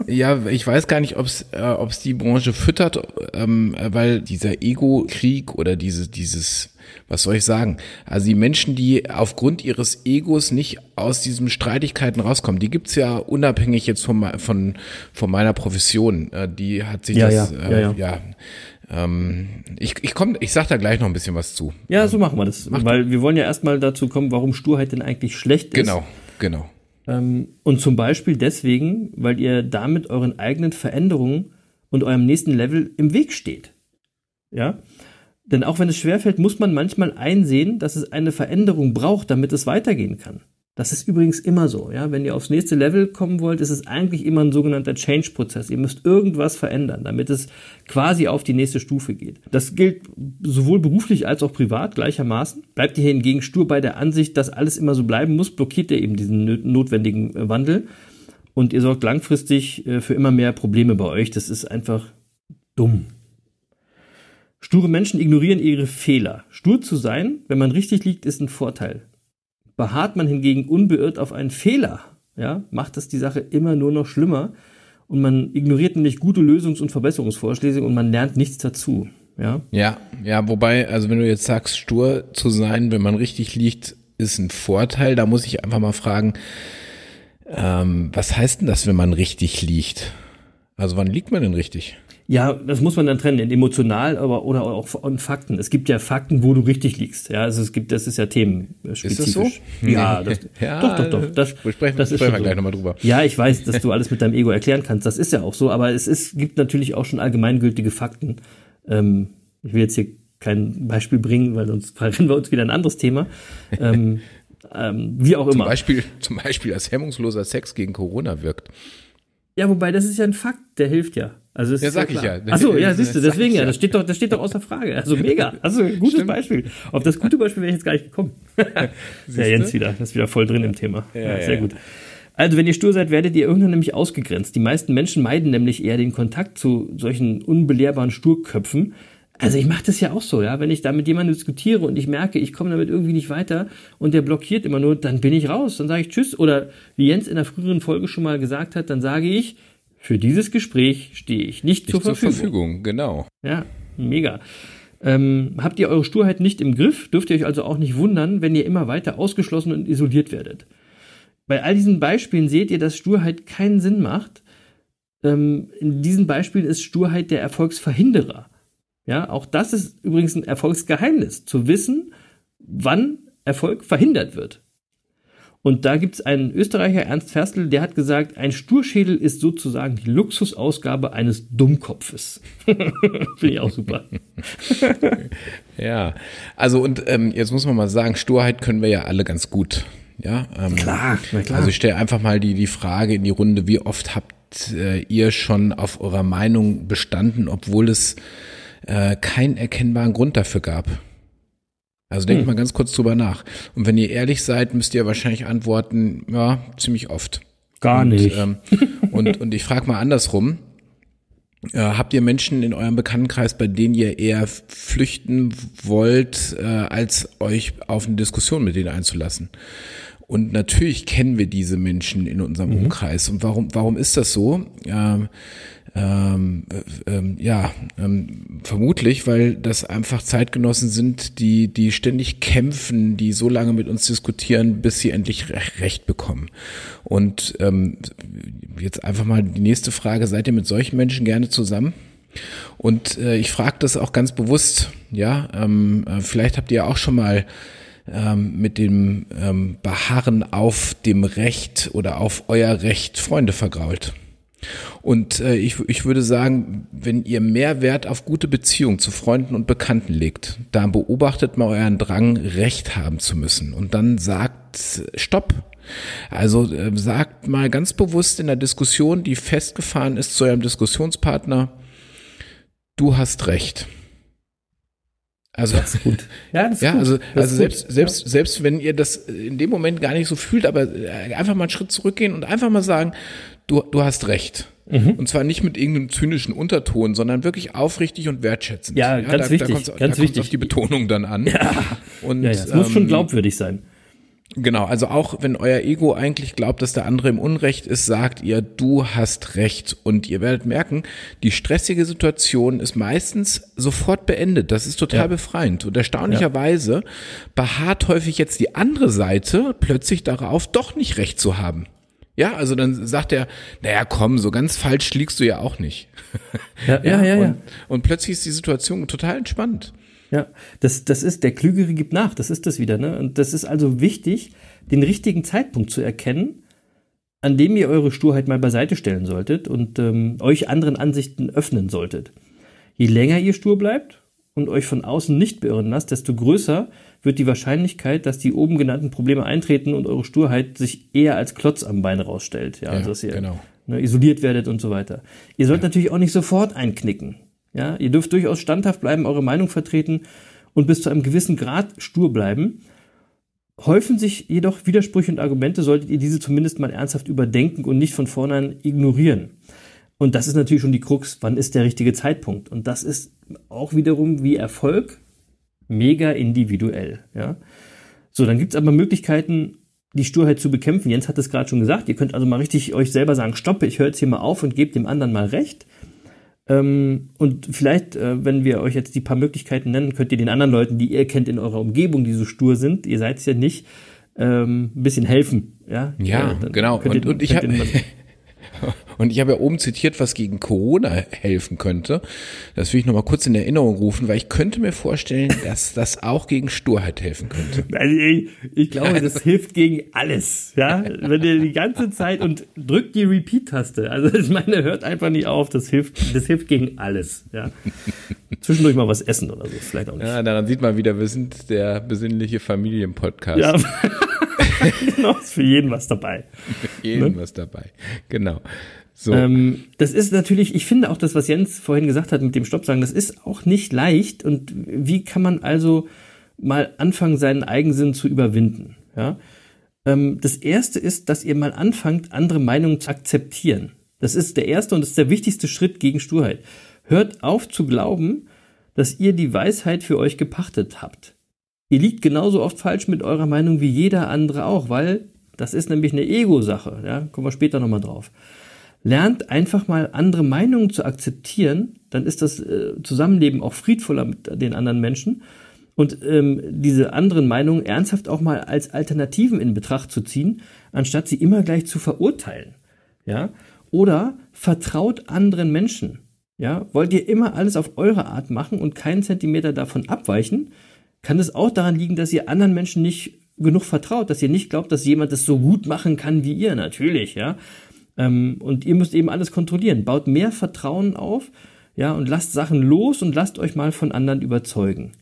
ja, ich weiß gar nicht, ob es äh, ob's die Branche füttert, ähm, weil dieser Ego-Krieg oder diese, dieses, was soll ich sagen? Also die Menschen, die aufgrund ihres Egos nicht aus diesen Streitigkeiten rauskommen, die gibt's ja unabhängig jetzt von, von, von meiner Profession. Äh, die hat sich ja, das, ja, äh, ja, ja ähm, ich, ich, komm, ich sag da gleich noch ein bisschen was zu. Ja, so machen wir das. Mach weil wir wollen ja erstmal dazu kommen, warum Sturheit denn eigentlich schlecht ist. Genau, genau. Ähm, und zum Beispiel deswegen, weil ihr damit euren eigenen Veränderungen und eurem nächsten Level im Weg steht. Ja? Denn auch wenn es schwerfällt, muss man manchmal einsehen, dass es eine Veränderung braucht, damit es weitergehen kann. Das ist übrigens immer so, ja. Wenn ihr aufs nächste Level kommen wollt, ist es eigentlich immer ein sogenannter Change-Prozess. Ihr müsst irgendwas verändern, damit es quasi auf die nächste Stufe geht. Das gilt sowohl beruflich als auch privat gleichermaßen. Bleibt ihr hingegen stur bei der Ansicht, dass alles immer so bleiben muss, blockiert ihr eben diesen notwendigen äh, Wandel und ihr sorgt langfristig äh, für immer mehr Probleme bei euch. Das ist einfach dumm. Sture Menschen ignorieren ihre Fehler. Stur zu sein, wenn man richtig liegt, ist ein Vorteil. Beharrt man hingegen unbeirrt auf einen Fehler, ja, macht das die Sache immer nur noch schlimmer und man ignoriert nämlich gute Lösungs- und Verbesserungsvorschläge und man lernt nichts dazu. Ja, ja, ja, wobei, also wenn du jetzt sagst, stur zu sein, wenn man richtig liegt, ist ein Vorteil. Da muss ich einfach mal fragen, ähm, was heißt denn das, wenn man richtig liegt? Also wann liegt man denn richtig? Ja, das muss man dann trennen, emotional aber oder auch in Fakten. Es gibt ja Fakten, wo du richtig liegst. Ja, also es gibt, das ist ja themenspezifisch. Ist das so? Ja, das, ja doch, doch, doch. Das, wir sprechen, das sprechen wir so. gleich nochmal drüber. Ja, ich weiß, dass du alles mit deinem Ego erklären kannst. Das ist ja auch so, aber es ist, gibt natürlich auch schon allgemeingültige Fakten. Ähm, ich will jetzt hier kein Beispiel bringen, weil sonst verrennen wir uns wieder ein anderes Thema. Ähm, ähm, wie auch zum immer. Beispiel, zum Beispiel, dass hemmungsloser Sex gegen Corona wirkt. Ja, wobei das ist ja ein Fakt, der hilft ja. Also Ja, sag ich klar. ja. Ach so, ja, Das siehst du, deswegen ich ja, ja. das steht doch, das steht doch außer Frage. Also mega, also ein gutes Stimmt. Beispiel. Auf das gute Beispiel wäre ich jetzt gar nicht gekommen. ja, Jens wieder, das ist wieder voll drin im Thema. Ja, Ja, sehr ja, gut. Also wenn ihr stur seid, werdet ihr irgendwann nämlich ausgegrenzt. Die meisten Menschen meiden nämlich eher den Kontakt zu solchen unbelehrbaren Sturköpfen. Also ich mache das ja auch so, ja. Wenn ich da mit jemandem diskutiere und ich merke, ich komme damit irgendwie nicht weiter und der blockiert immer nur, dann bin ich raus, dann sage ich Tschüss. Oder wie Jens in der früheren Folge schon mal gesagt hat, dann sage ich, für dieses Gespräch stehe ich nicht, zur, Nicht zur Verfügung. Verfügung, genau. Ja, mega. Ähm, habt ihr eure Sturheit nicht im Griff, dürft ihr euch also auch nicht wundern, wenn ihr immer weiter ausgeschlossen und isoliert werdet. Bei all diesen Beispielen seht ihr, dass Sturheit keinen Sinn macht. Ähm, in diesen Beispielen ist Sturheit der Erfolgsverhinderer. Ja, auch das ist übrigens ein Erfolgsgeheimnis, zu wissen, wann Erfolg verhindert wird. Und da gibt's einen Österreicher, Ernst Ferstl, der hat gesagt, ein Sturschädel ist sozusagen die Luxusausgabe eines Dummkopfes. Finde ich auch super. Ja, also und ähm, jetzt muss man mal sagen, Sturheit können wir ja alle ganz gut. Ja, ähm, Klar, na klar. Also ich stelle einfach mal die, die Frage in die Runde, wie oft habt äh, ihr schon auf eurer Meinung bestanden, obwohl es äh, keinen erkennbaren Grund dafür gab? Also denkt mal ganz kurz drüber nach. Und wenn ihr ehrlich seid, müsst ihr wahrscheinlich antworten, ja, ziemlich oft. Gar und, nicht. Ähm, und, und ich frage mal andersrum. Äh, habt ihr Menschen in eurem Bekanntenkreis, bei denen ihr eher flüchten wollt, äh, als euch auf eine Diskussion mit denen einzulassen? Und natürlich kennen wir diese Menschen in unserem Umkreis. Und warum, warum ist das so? Ähm, ähm, äh, ähm, ja, ähm, vermutlich, weil das einfach Zeitgenossen sind, die, die ständig kämpfen, die so lange mit uns diskutieren, bis sie endlich Re- Recht bekommen. Und ähm, jetzt einfach mal die nächste Frage, seid ihr mit solchen Menschen gerne zusammen? Und äh, ich frage das auch ganz bewusst, ja, ähm, äh, vielleicht habt ihr auch schon mal ähm, mit dem ähm, Beharren auf dem Recht oder auf euer Recht Freunde vergrault. Und äh, ich, ich würde sagen, wenn ihr mehr Wert auf gute Beziehungen zu Freunden und Bekannten legt, dann beobachtet mal euren Drang, Recht haben zu müssen. Und dann sagt Stopp. Also äh, sagt mal ganz bewusst in der Diskussion, die festgefahren ist zu eurem Diskussionspartner, du hast Recht. Also gut. Ja, das ist ja, gut. also, Das also ist gut. selbst, selbst, selbst wenn ihr das in dem Moment gar nicht so fühlt, aber äh, einfach mal einen Schritt zurückgehen und einfach mal sagen, du, du hast recht. Mhm. Und zwar nicht mit irgendeinem zynischen Unterton, sondern wirklich aufrichtig und wertschätzend. Ja, ganz da, wichtig, Da kommt's, ganz da wichtig. auf die Betonung dann an. Ja. Und, Ja, ja, es muss schon ähm, glaubwürdig sein. Genau, also auch wenn euer Ego eigentlich glaubt, dass der andere im Unrecht ist, sagt ihr, du hast recht. Und ihr werdet merken, die stressige Situation ist meistens sofort beendet. Das ist total Ja. befreiend. Und erstaunlicherweise beharrt häufig jetzt die andere Seite plötzlich darauf, doch nicht recht zu haben. Ja, also dann sagt er, naja, komm, so ganz falsch liegst du ja auch nicht. Ja, ja, ja. ja. Und, und plötzlich ist die Situation total entspannt. Ja, das, das ist, der Klügere gibt nach, das ist das wieder, ne? Und das ist also wichtig, den richtigen Zeitpunkt zu erkennen, an dem ihr eure Sturheit mal beiseite stellen solltet und ähm, euch anderen Ansichten öffnen solltet. Je länger ihr stur bleibt und euch von außen nicht beirren lasst, desto größer wird die Wahrscheinlichkeit, dass die oben genannten Probleme eintreten und eure Sturheit sich eher als Klotz am Bein rausstellt. Ja, also dass ihr genau. ne, isoliert werdet und so weiter. Ihr sollt natürlich auch nicht sofort einknicken. Ja, ihr dürft durchaus standhaft bleiben, eure Meinung vertreten und bis zu einem gewissen Grad stur bleiben. Häufen sich jedoch Widersprüche und Argumente, solltet ihr diese zumindest mal ernsthaft überdenken und nicht von vornherein ignorieren. Und das ist natürlich schon die Krux, wann ist der richtige Zeitpunkt? Und das ist auch wiederum wie Erfolg mega individuell. Ja? So, dann gibt's aber Möglichkeiten, die Sturheit zu bekämpfen. Jens hat es gerade schon gesagt. Ihr könnt also mal richtig euch selber sagen, stoppe, ich höre jetzt hier mal auf und gebe dem anderen mal recht. Ähm, und vielleicht, äh, wenn wir euch jetzt die paar Möglichkeiten nennen, könnt ihr den anderen Leuten, die ihr kennt in eurer Umgebung, die so stur sind, ihr seid es ja nicht, ähm, ein bisschen helfen. Ja, Ja, Äh, dann genau. Und, und ich habe und ich habe ja oben zitiert, was gegen Corona helfen könnte. Das will ich noch mal kurz in Erinnerung rufen, weil ich könnte mir vorstellen, dass das auch gegen Sturheit helfen könnte. Also ich, ich glaube, das hilft gegen alles. Ja, wenn ihr die ganze Zeit und drückt die Repeat-Taste. Also ich meine, hört einfach nicht auf. Das hilft, das hilft gegen alles. Ja, zwischendurch mal was essen oder so, vielleicht auch nicht. Ja, daran sieht man wieder, wir sind der besinnliche Familienpodcast. Ja, genau, ist für jeden was dabei. Für jeden was dabei. Genau. So. Ähm, das ist natürlich, ich finde auch das, was Jens vorhin gesagt hat mit dem Stopp sagen, das ist auch nicht leicht. Und wie kann man also mal anfangen, seinen Eigensinn zu überwinden? Ja. Ähm, das erste ist, dass ihr mal anfangt, andere Meinungen zu akzeptieren. Das ist der erste und das ist der wichtigste Schritt gegen Sturheit. Hört auf zu glauben, dass ihr die Weisheit für euch gepachtet habt. Ihr liegt genauso oft falsch mit eurer Meinung wie jeder andere auch, weil das ist nämlich eine Ego-Sache. Ja, kommen wir später nochmal drauf. Lernt einfach mal andere Meinungen zu akzeptieren, dann ist das äh, Zusammenleben auch friedvoller mit den anderen Menschen und ähm, diese anderen Meinungen ernsthaft auch mal als Alternativen in Betracht zu ziehen, anstatt sie immer gleich zu verurteilen. Ja? Oder vertraut anderen Menschen. Ja? Wollt ihr immer alles auf eure Art machen und keinen Zentimeter davon abweichen, kann es auch daran liegen, dass ihr anderen Menschen nicht genug vertraut, dass ihr nicht glaubt, dass jemand das so gut machen kann wie ihr, natürlich, ja. Ähm, und ihr müsst eben alles kontrollieren. Baut mehr Vertrauen auf, ja, und lasst Sachen los und lasst euch mal von anderen überzeugen.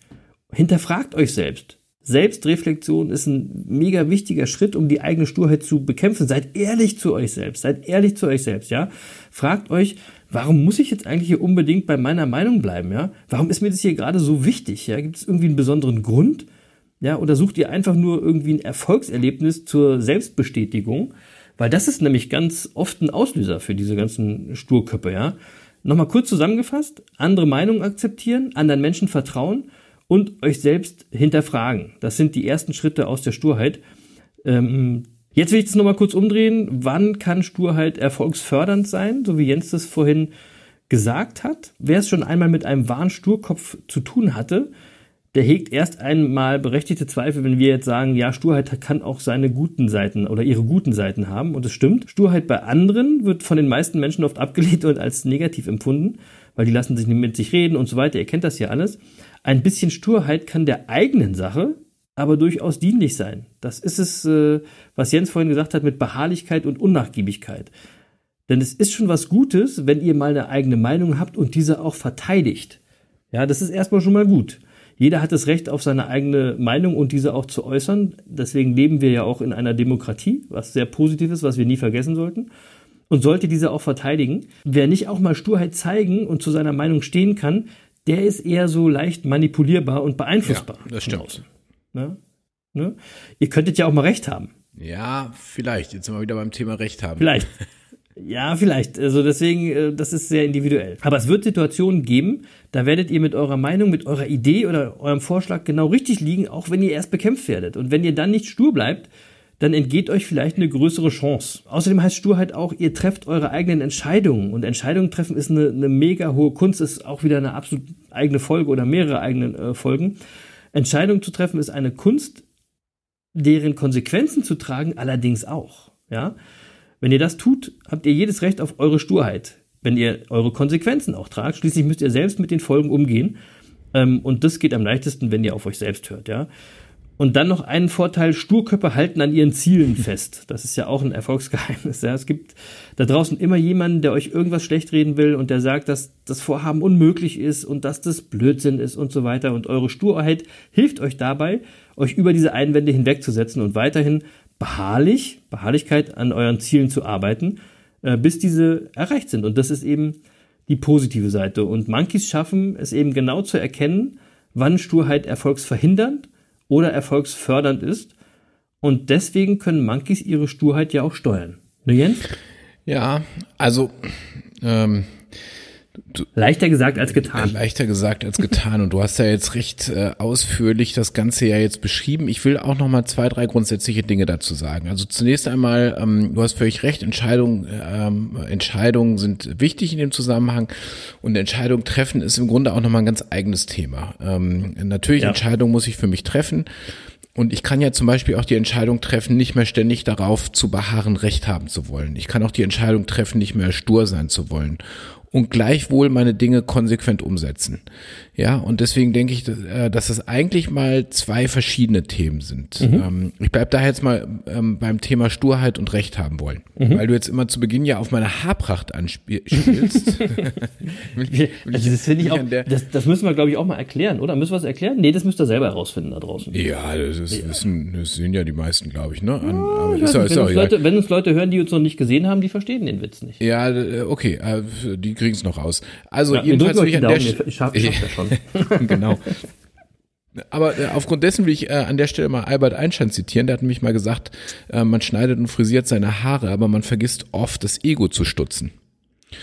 Hinterfragt euch selbst. Selbstreflexion ist ein mega wichtiger Schritt, um die eigene Sturheit zu bekämpfen. Seid ehrlich zu euch selbst. Seid ehrlich zu euch selbst, ja. Fragt euch, warum muss ich jetzt eigentlich hier unbedingt bei meiner Meinung bleiben, ja? Warum ist mir das hier gerade so wichtig, ja? Gibt es irgendwie einen besonderen Grund? Ja, oder sucht ihr einfach nur irgendwie ein Erfolgserlebnis zur Selbstbestätigung? Weil das ist nämlich ganz oft ein Auslöser für diese ganzen Sturköppe, ja. Nochmal kurz zusammengefasst, andere Meinungen akzeptieren, anderen Menschen vertrauen und euch selbst hinterfragen. Das sind die ersten Schritte aus der Sturheit. Ähm, jetzt will ich das nochmal kurz umdrehen. Wann kann Sturheit erfolgsfördernd sein, so wie Jens das vorhin gesagt hat? Wer es schon einmal mit einem wahren Sturkopf zu tun hatte, der hegt erst einmal berechtigte Zweifel, wenn wir jetzt sagen, ja, Sturheit kann auch seine guten Seiten oder ihre guten Seiten haben. Und es stimmt. Sturheit bei anderen wird von den meisten Menschen oft abgelehnt und als negativ empfunden, weil die lassen sich nicht mit sich reden und so weiter. Ihr kennt das ja alles. Ein bisschen Sturheit kann der eigenen Sache aber durchaus dienlich sein. Das ist es, äh, was Jens vorhin gesagt hat mit Beharrlichkeit und Unnachgiebigkeit. Denn es ist schon was Gutes, wenn ihr mal eine eigene Meinung habt und diese auch verteidigt. Ja, das ist erstmal schon mal gut. Jeder hat das Recht auf seine eigene Meinung und diese auch zu äußern. Deswegen leben wir ja auch in einer Demokratie, was sehr positiv ist, was wir nie vergessen sollten. Und sollte diese auch verteidigen. Wer nicht auch mal Sturheit zeigen und zu seiner Meinung stehen kann, der ist eher so leicht manipulierbar und beeinflussbar. Ja, das stimmt. Ne? Ne? Ihr könntet ja auch mal recht haben. Ja, vielleicht. Jetzt sind wir wieder beim Thema Recht haben. Vielleicht. Ja, vielleicht. Also deswegen, äh, das ist sehr individuell. Aber es wird Situationen geben, da werdet ihr mit eurer Meinung, mit eurer Idee oder eurem Vorschlag genau richtig liegen, auch wenn ihr erst bekämpft werdet. Und wenn ihr dann nicht stur bleibt, dann entgeht euch vielleicht eine größere Chance. Außerdem heißt Sturheit auch, ihr trefft eure eigenen Entscheidungen. Und Entscheidungen treffen ist eine, eine mega hohe Kunst, ist auch wieder eine absolut eigene Folge oder mehrere eigene äh, Folgen. Entscheidungen zu treffen ist eine Kunst, deren Konsequenzen zu tragen allerdings auch. Ja? Wenn ihr das tut, habt ihr jedes Recht auf eure Sturheit. Wenn ihr eure Konsequenzen auch tragt, schließlich müsst ihr selbst mit den Folgen umgehen. Ähm, und das geht am leichtesten, wenn ihr auf euch selbst hört, ja. Und dann noch einen Vorteil, Sturköpfe halten an ihren Zielen fest. Das ist ja auch ein Erfolgsgeheimnis. Ja. Es gibt da draußen immer jemanden, der euch irgendwas schlecht reden will und der sagt, dass das Vorhaben unmöglich ist und dass das Blödsinn ist und so weiter. Und eure Sturheit hilft euch dabei, euch über diese Einwände hinwegzusetzen und weiterhin beharrlich, Beharrlichkeit an euren Zielen zu arbeiten, äh, bis diese erreicht sind. Und das ist eben die positive Seite. Und Monkeys schaffen es eben genau zu erkennen, wann Sturheit erfolgsverhindernd oder erfolgsfördernd ist. Und deswegen können Monkeys ihre Sturheit ja auch steuern. Ne, Jens? Ja, also ähm, Du, leichter gesagt als getan. Leichter gesagt als getan. Und du hast ja jetzt recht äh, ausführlich das Ganze ja jetzt beschrieben. Ich will auch noch mal zwei, drei grundsätzliche Dinge dazu sagen. Also zunächst einmal, ähm, du hast völlig recht, Entscheidungen, ähm, Entscheidungen sind wichtig in dem Zusammenhang. Und Entscheidungen treffen ist im Grunde auch noch mal ein ganz eigenes Thema. Ähm, natürlich, ja. Entscheidungen muss ich für mich treffen. Und ich kann ja zum Beispiel auch die Entscheidung treffen, nicht mehr ständig darauf zu beharren, Recht haben zu wollen. Ich kann auch die Entscheidung treffen, nicht mehr stur sein zu wollen und gleichwohl meine Dinge konsequent umsetzen. Ja, und deswegen denke ich, dass, äh, das eigentlich mal zwei verschiedene Themen sind. Mhm. Ähm, ich bleib daher jetzt mal ähm, beim Thema Sturheit und Recht haben wollen, Mhm. weil du jetzt immer zu Beginn ja auf meine Haarpracht anspielst. Also das finde ich auch, das, das müssen wir, glaube ich, auch mal erklären, oder? Müssen wir es erklären? Nee, das müsst ihr selber herausfinden da draußen. Ja, das, ist, wissen, das sehen ja die meisten, glaube ich, ne? An, aber Ich ist weiß ja, nicht, ist wenn, ja uns. Leute, wenn uns Leute hören, die uns noch nicht gesehen haben, die verstehen den Witz nicht. Ja, äh, okay, äh, die kriegen es noch raus. Also Ja, jedenfalls will euch ich an der Stelle. das schon. genau. Aber äh, aufgrund dessen will ich äh, an der Stelle mal Albert Einstein zitieren. Der hat nämlich mal gesagt, äh, man schneidet und frisiert seine Haare, aber man vergisst oft das Ego zu stutzen.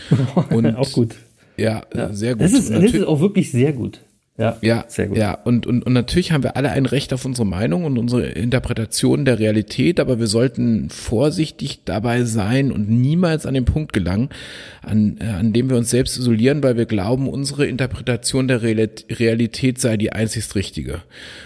Und, auch gut. Ja, äh, sehr gut. Das ist, das ist auch wirklich sehr gut. Ja, ja, sehr gut. Ja, und, und, und natürlich haben wir alle ein Recht auf unsere Meinung und unsere Interpretation der Realität, aber wir sollten vorsichtig dabei sein und niemals an den Punkt gelangen, an, äh, an dem wir uns selbst isolieren, weil wir glauben, unsere Interpretation der Reali- Realität sei die einzigst richtige.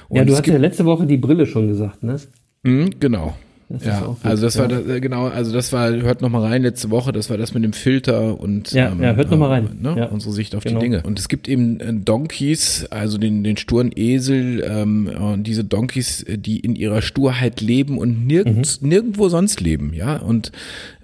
Und Ja, du hast ja letzte Woche die Brille schon gesagt, ne? Mhm, genau. Das ist ja, auch gut, also das war ja. das, äh, genau, also das war, hört noch mal rein letzte Woche, das war das mit dem Filter und Ja, ja, hört noch mal rein. Ne, Ja. unsere Sicht auf Genau. die Dinge. Und es gibt eben äh, Donkeys, also den, den sturen Esel, ähm, und diese Donkeys, äh, die in ihrer Sturheit leben und nirgends, Mhm. nirgendwo sonst leben, ja. Und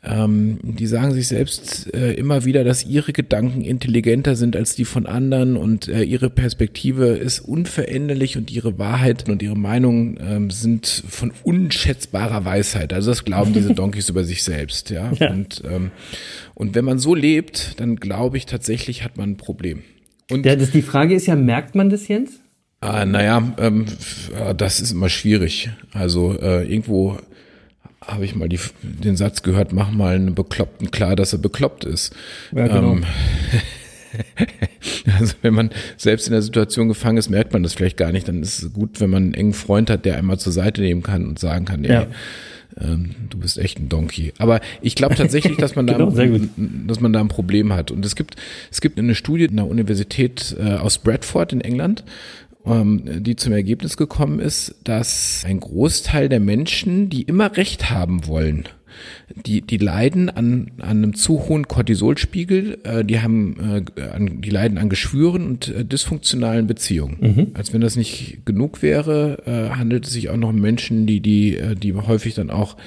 ähm, die sagen sich selbst äh, immer wieder, dass ihre Gedanken intelligenter sind als die von anderen und äh, ihre Perspektive ist unveränderlich und ihre Wahrheit und ihre Meinungen ähm, sind von unschätzbarer Weisheit. Also das glauben diese Donkeys über sich selbst, ja. Ja. Und, ähm, und wenn man so lebt, dann glaube ich tatsächlich hat man ein Problem. Und Ja, das, die Frage ist ja, merkt man das, Jens? Ah, naja, ähm, äh, das ist immer schwierig. Also äh, irgendwo habe ich mal die, den Satz gehört, mach mal einen Bekloppten klar, dass er bekloppt ist. Ja, genau. Ähm, also wenn man selbst in der Situation gefangen ist, merkt man das vielleicht gar nicht. Dann ist es gut, wenn man einen engen Freund hat, der einmal zur Seite nehmen kann und sagen kann, ey, Ja. ähm, du bist echt ein Donkey. Aber ich glaube tatsächlich, dass man da, Genau, gut. dass man da ein Problem hat. Und es gibt, es gibt eine Studie in der Universität äh, aus Bradford in England, die zum Ergebnis gekommen ist, dass ein Großteil der Menschen, die immer Recht haben wollen, die, die leiden an, an einem zu hohen Cortisolspiegel, äh, die haben, äh, an, die leiden an Geschwüren und äh, dysfunktionalen Beziehungen. Als wenn das nicht genug wäre, äh, handelt es sich auch noch um Menschen, die, die, äh, die häufig dann auch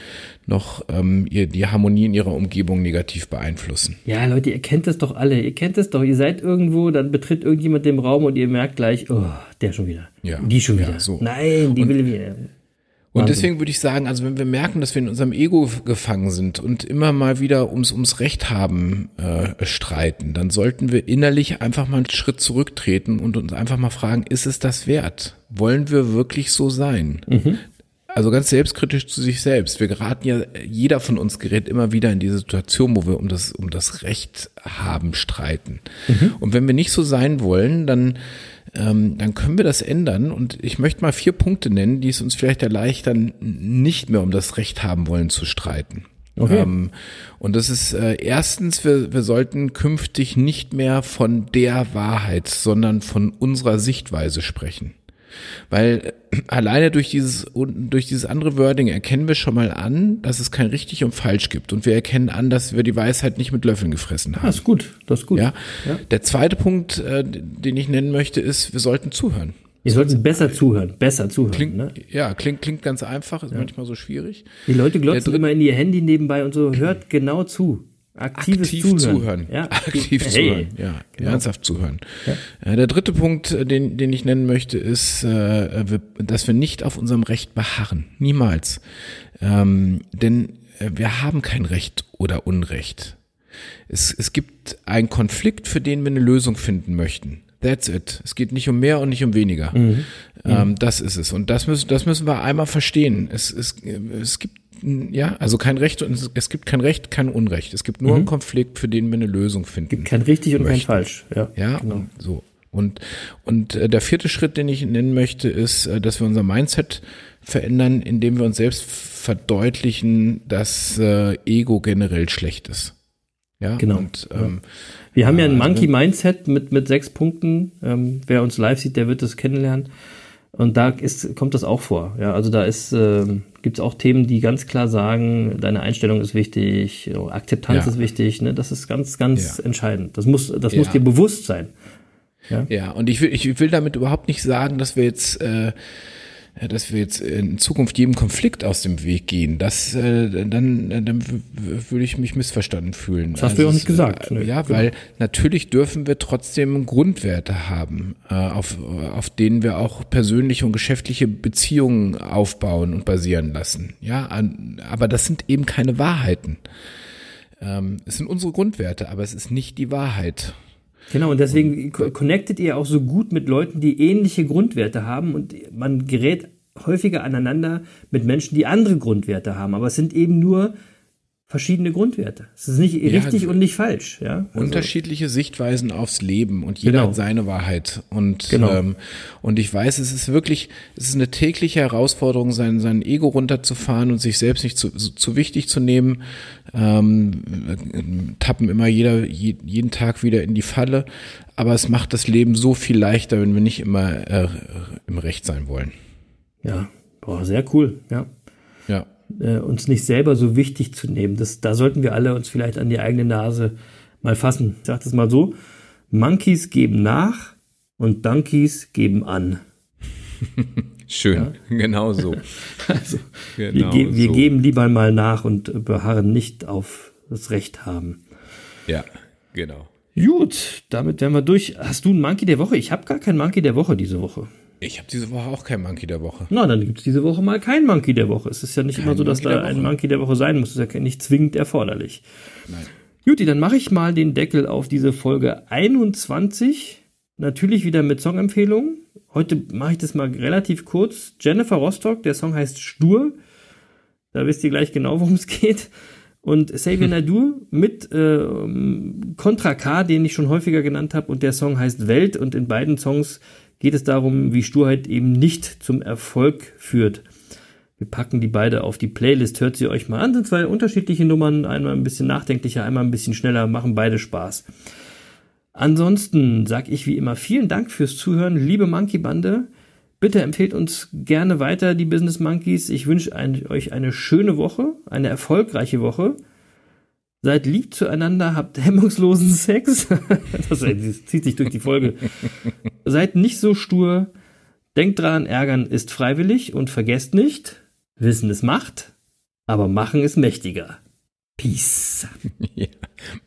noch ähm, ihr, die Harmonie in ihrer Umgebung negativ beeinflussen. Ja, Leute, ihr kennt das doch alle. Ihr kennt das doch. Ihr seid irgendwo, dann betritt irgendjemand den Raum und ihr merkt gleich, oh, der schon wieder. Ja. Die schon Ja, wieder. so. Nein, die will wieder. Und Wahnsinn. deswegen würde ich sagen, also wenn wir merken, dass wir in unserem Ego gefangen sind und immer mal wieder ums, ums Recht haben äh, streiten, dann sollten wir innerlich einfach mal einen Schritt zurücktreten und uns einfach mal fragen, ist es das wert? Wollen wir wirklich so sein? Also ganz selbstkritisch zu sich selbst. Wir geraten ja, jeder von uns gerät immer wieder in diese Situation, wo wir um das, um das Recht haben streiten. Und wenn wir nicht so sein wollen, dann, ähm, dann können wir das ändern. Und ich möchte mal vier Punkte nennen, die es uns vielleicht erleichtern, nicht mehr um das Recht haben wollen zu streiten. Okay. Ähm, und das ist äh, erstens, wir, wir sollten künftig nicht mehr von der Wahrheit, sondern von unserer Sichtweise sprechen. Weil äh, alleine durch dieses, durch dieses andere Wording erkennen wir schon mal an, dass es kein richtig und falsch gibt. Und wir erkennen an, dass wir die Weisheit nicht mit Löffeln gefressen haben. Das ist gut. Das ist gut. Ja? Ja. Der zweite Punkt, äh, den ich nennen möchte, ist, wir sollten zuhören. Ihr solltet besser zuhören. Besser zuhören. Klingt, ne? ja, klingt, klingt ganz einfach, ist manchmal so schwierig. Die Leute glotzen immer in ihr Handy nebenbei und so. Hört genau zu. Aktives aktiv Zuhören. zuhören. Ja, Aktiv hey. zuhören, ja, ernsthaft zuhören. Äh, Der dritte Punkt, äh, den, den ich nennen möchte, ist, äh, dass wir nicht auf unserem Recht beharren. Niemals. Ähm, denn wir haben kein Recht oder Unrecht. Es, es gibt einen Konflikt, für den wir eine Lösung finden möchten. That's it. Es geht nicht um mehr und nicht um weniger. Ähm, das ist es. Und das müssen, das müssen wir einmal verstehen. Es, es, es gibt, ja, also kein Recht und es, es gibt kein Recht, kein Unrecht. Es gibt nur einen Konflikt, für den wir eine Lösung finden. Kein richtig und kein Möchten. falsch. Ja, Ja, genau. und so. Und, und äh, der vierte Schritt, den ich nennen möchte, ist, äh, dass wir unser Mindset verändern, indem wir uns selbst verdeutlichen, dass äh, Ego generell schlecht ist. Ja, Genau. Und ähm, Wir haben ja ein also Monkey Mindset mit, mit sechs Punkten. Ähm, wer uns live sieht, der wird das kennenlernen. Und da ist, kommt das auch vor. Ja, also da ist, äh, gibt es auch Themen, die ganz klar sagen, deine Einstellung ist wichtig, Akzeptanz Ja. ist wichtig. Ne? Das ist ganz, ganz Ja. entscheidend. Das muss, das Ja. muss dir bewusst sein. Ja. Ja, und ich will, ich will damit überhaupt nicht sagen, dass wir jetzt, äh, dass wir jetzt in Zukunft jedem Konflikt aus dem Weg gehen. Das, äh, dann, dann w- w- würde ich mich missverstanden fühlen. Das hast du ja auch es, nicht gesagt. Äh, ja, genau. weil natürlich dürfen wir trotzdem Grundwerte haben, äh, auf, auf denen wir auch persönliche und geschäftliche Beziehungen aufbauen und basieren lassen. Ja, an, aber das sind eben keine Wahrheiten. Ähm, es sind unsere Grundwerte, aber es ist nicht die Wahrheit. Genau, und deswegen co- connectet ihr auch so gut mit Leuten, die ähnliche Grundwerte haben und man gerät häufiger aneinander mit Menschen, die andere Grundwerte haben. Aber es sind eben nur verschiedene Grundwerte. Es ist nicht richtig und nicht falsch. Ja? Also, unterschiedliche Sichtweisen aufs Leben und jeder Genau. hat seine Wahrheit und Genau. ähm, und ich weiß es ist wirklich es ist eine tägliche Herausforderung sein sein Ego runterzufahren und sich selbst nicht zu, zu wichtig zu nehmen ähm, äh, tappen immer jeder je, jeden Tag wieder in die Falle aber es macht das Leben so viel leichter wenn wir nicht immer äh, im Recht sein wollen ja, boah, sehr cool. Ja. Äh, uns nicht selber so wichtig zu nehmen. Das, da sollten wir alle uns vielleicht an die eigene Nase mal fassen. Ich sage das mal so: Monkeys geben nach und Donkeys geben an. schön genau so Also, wir, Genau ge wir so. geben lieber mal nach und beharren nicht auf das Recht haben. ja genau Gut, damit wären wir durch. Hast du einen Monkey der Woche? Ich habe gar keinen Monkey der Woche diese Woche. Ich habe diese Woche auch kein Monkey der Woche Na, dann gibt es diese Woche mal kein Monkey der Woche. Es ist ja nicht immer so, dass Monkey da ein. Monkey der Woche sein muss. Das ist ja nicht zwingend erforderlich. Nein. Juti, dann mache ich mal den Deckel auf diese Folge 21. Natürlich wieder mit Songempfehlungen. Heute mache ich das mal relativ kurz. Jennifer Rostock, der Song heißt Stur. Da wisst ihr gleich genau, worum es geht. Und Xavier Naidoo mit ähm, Contra K, den ich schon häufiger genannt habe. Und der Song heißt Welt. Und in beiden Songs geht es darum, wie Sturheit eben nicht zum Erfolg führt. Wir packen die beide auf die Playlist. Hört sie euch mal an. Sind zwei unterschiedliche Nummern. Einmal ein bisschen nachdenklicher, einmal ein bisschen schneller. Machen beide Spaß. Ansonsten sage ich wie immer vielen Dank fürs Zuhören, liebe Monkey Bande. Bitte empfehlt uns gerne weiter, die Business Monkeys. Ich wünsche euch eine schöne Woche, eine erfolgreiche Woche. Seid lieb zueinander, habt hemmungslosen Sex. das, das zieht sich durch die Folge. Seid nicht so stur. Denkt dran, ärgern ist freiwillig und vergesst nicht, Wissen ist Macht, aber Machen ist mächtiger. Peace. Ja,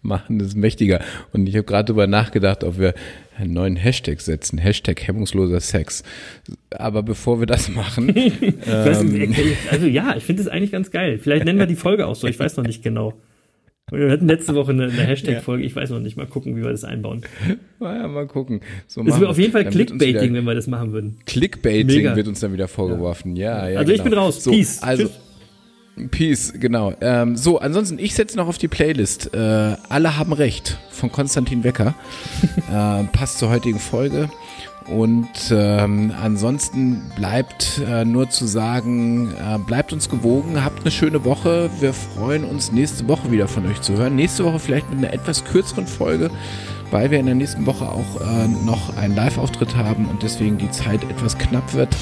machen das mächtiger. Und ich habe gerade darüber nachgedacht, ob wir einen neuen Hashtag setzen. Hashtag hemmungsloser Sex. Aber bevor wir das machen, nicht, also ja, ich finde es eigentlich ganz geil. Vielleicht nennen wir die Folge auch so, ich weiß noch nicht genau. Wir hatten letzte Woche eine, eine Hashtag-Folge, ich weiß noch nicht, mal gucken, wie wir das einbauen. naja, mal gucken. So Das wäre auf jeden Fall Dann Clickbaiting, wenn wir das machen würden. Clickbaiting Mega. wird uns dann wieder vorgeworfen. Ja, ja. also ich genau. bin raus. So, Peace. Also, Tschüss. Peace, genau. Ähm, so, ansonsten, ich setze noch auf die Playlist. Äh, Alle haben Recht von Konstantin Wecker. äh, passt zur heutigen Folge. Und ähm, ansonsten bleibt äh, nur zu sagen, äh, bleibt uns gewogen, habt eine schöne Woche. Wir freuen uns nächste Woche wieder von euch zu hören. Nächste Woche vielleicht mit einer etwas kürzeren Folge, weil wir in der nächsten Woche auch äh, noch einen Live-Auftritt haben und deswegen die Zeit etwas knapp wird.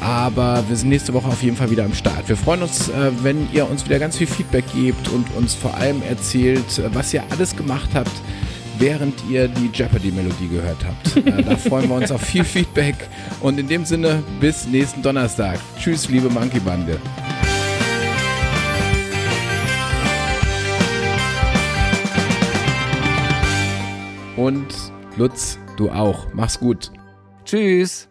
Aber wir sind nächste Woche auf jeden Fall wieder am Start. Wir freuen uns, äh, wenn ihr uns wieder ganz viel Feedback gebt und uns vor allem erzählt, äh, was ihr alles gemacht habt, während ihr die Jeopardy-Melodie gehört habt. Äh, da freuen wir uns auf viel Feedback. Und in dem Sinne, bis nächsten Donnerstag. Tschüss, liebe Monkey-Bande. Und Lutz, du auch. Mach's gut. Tschüss.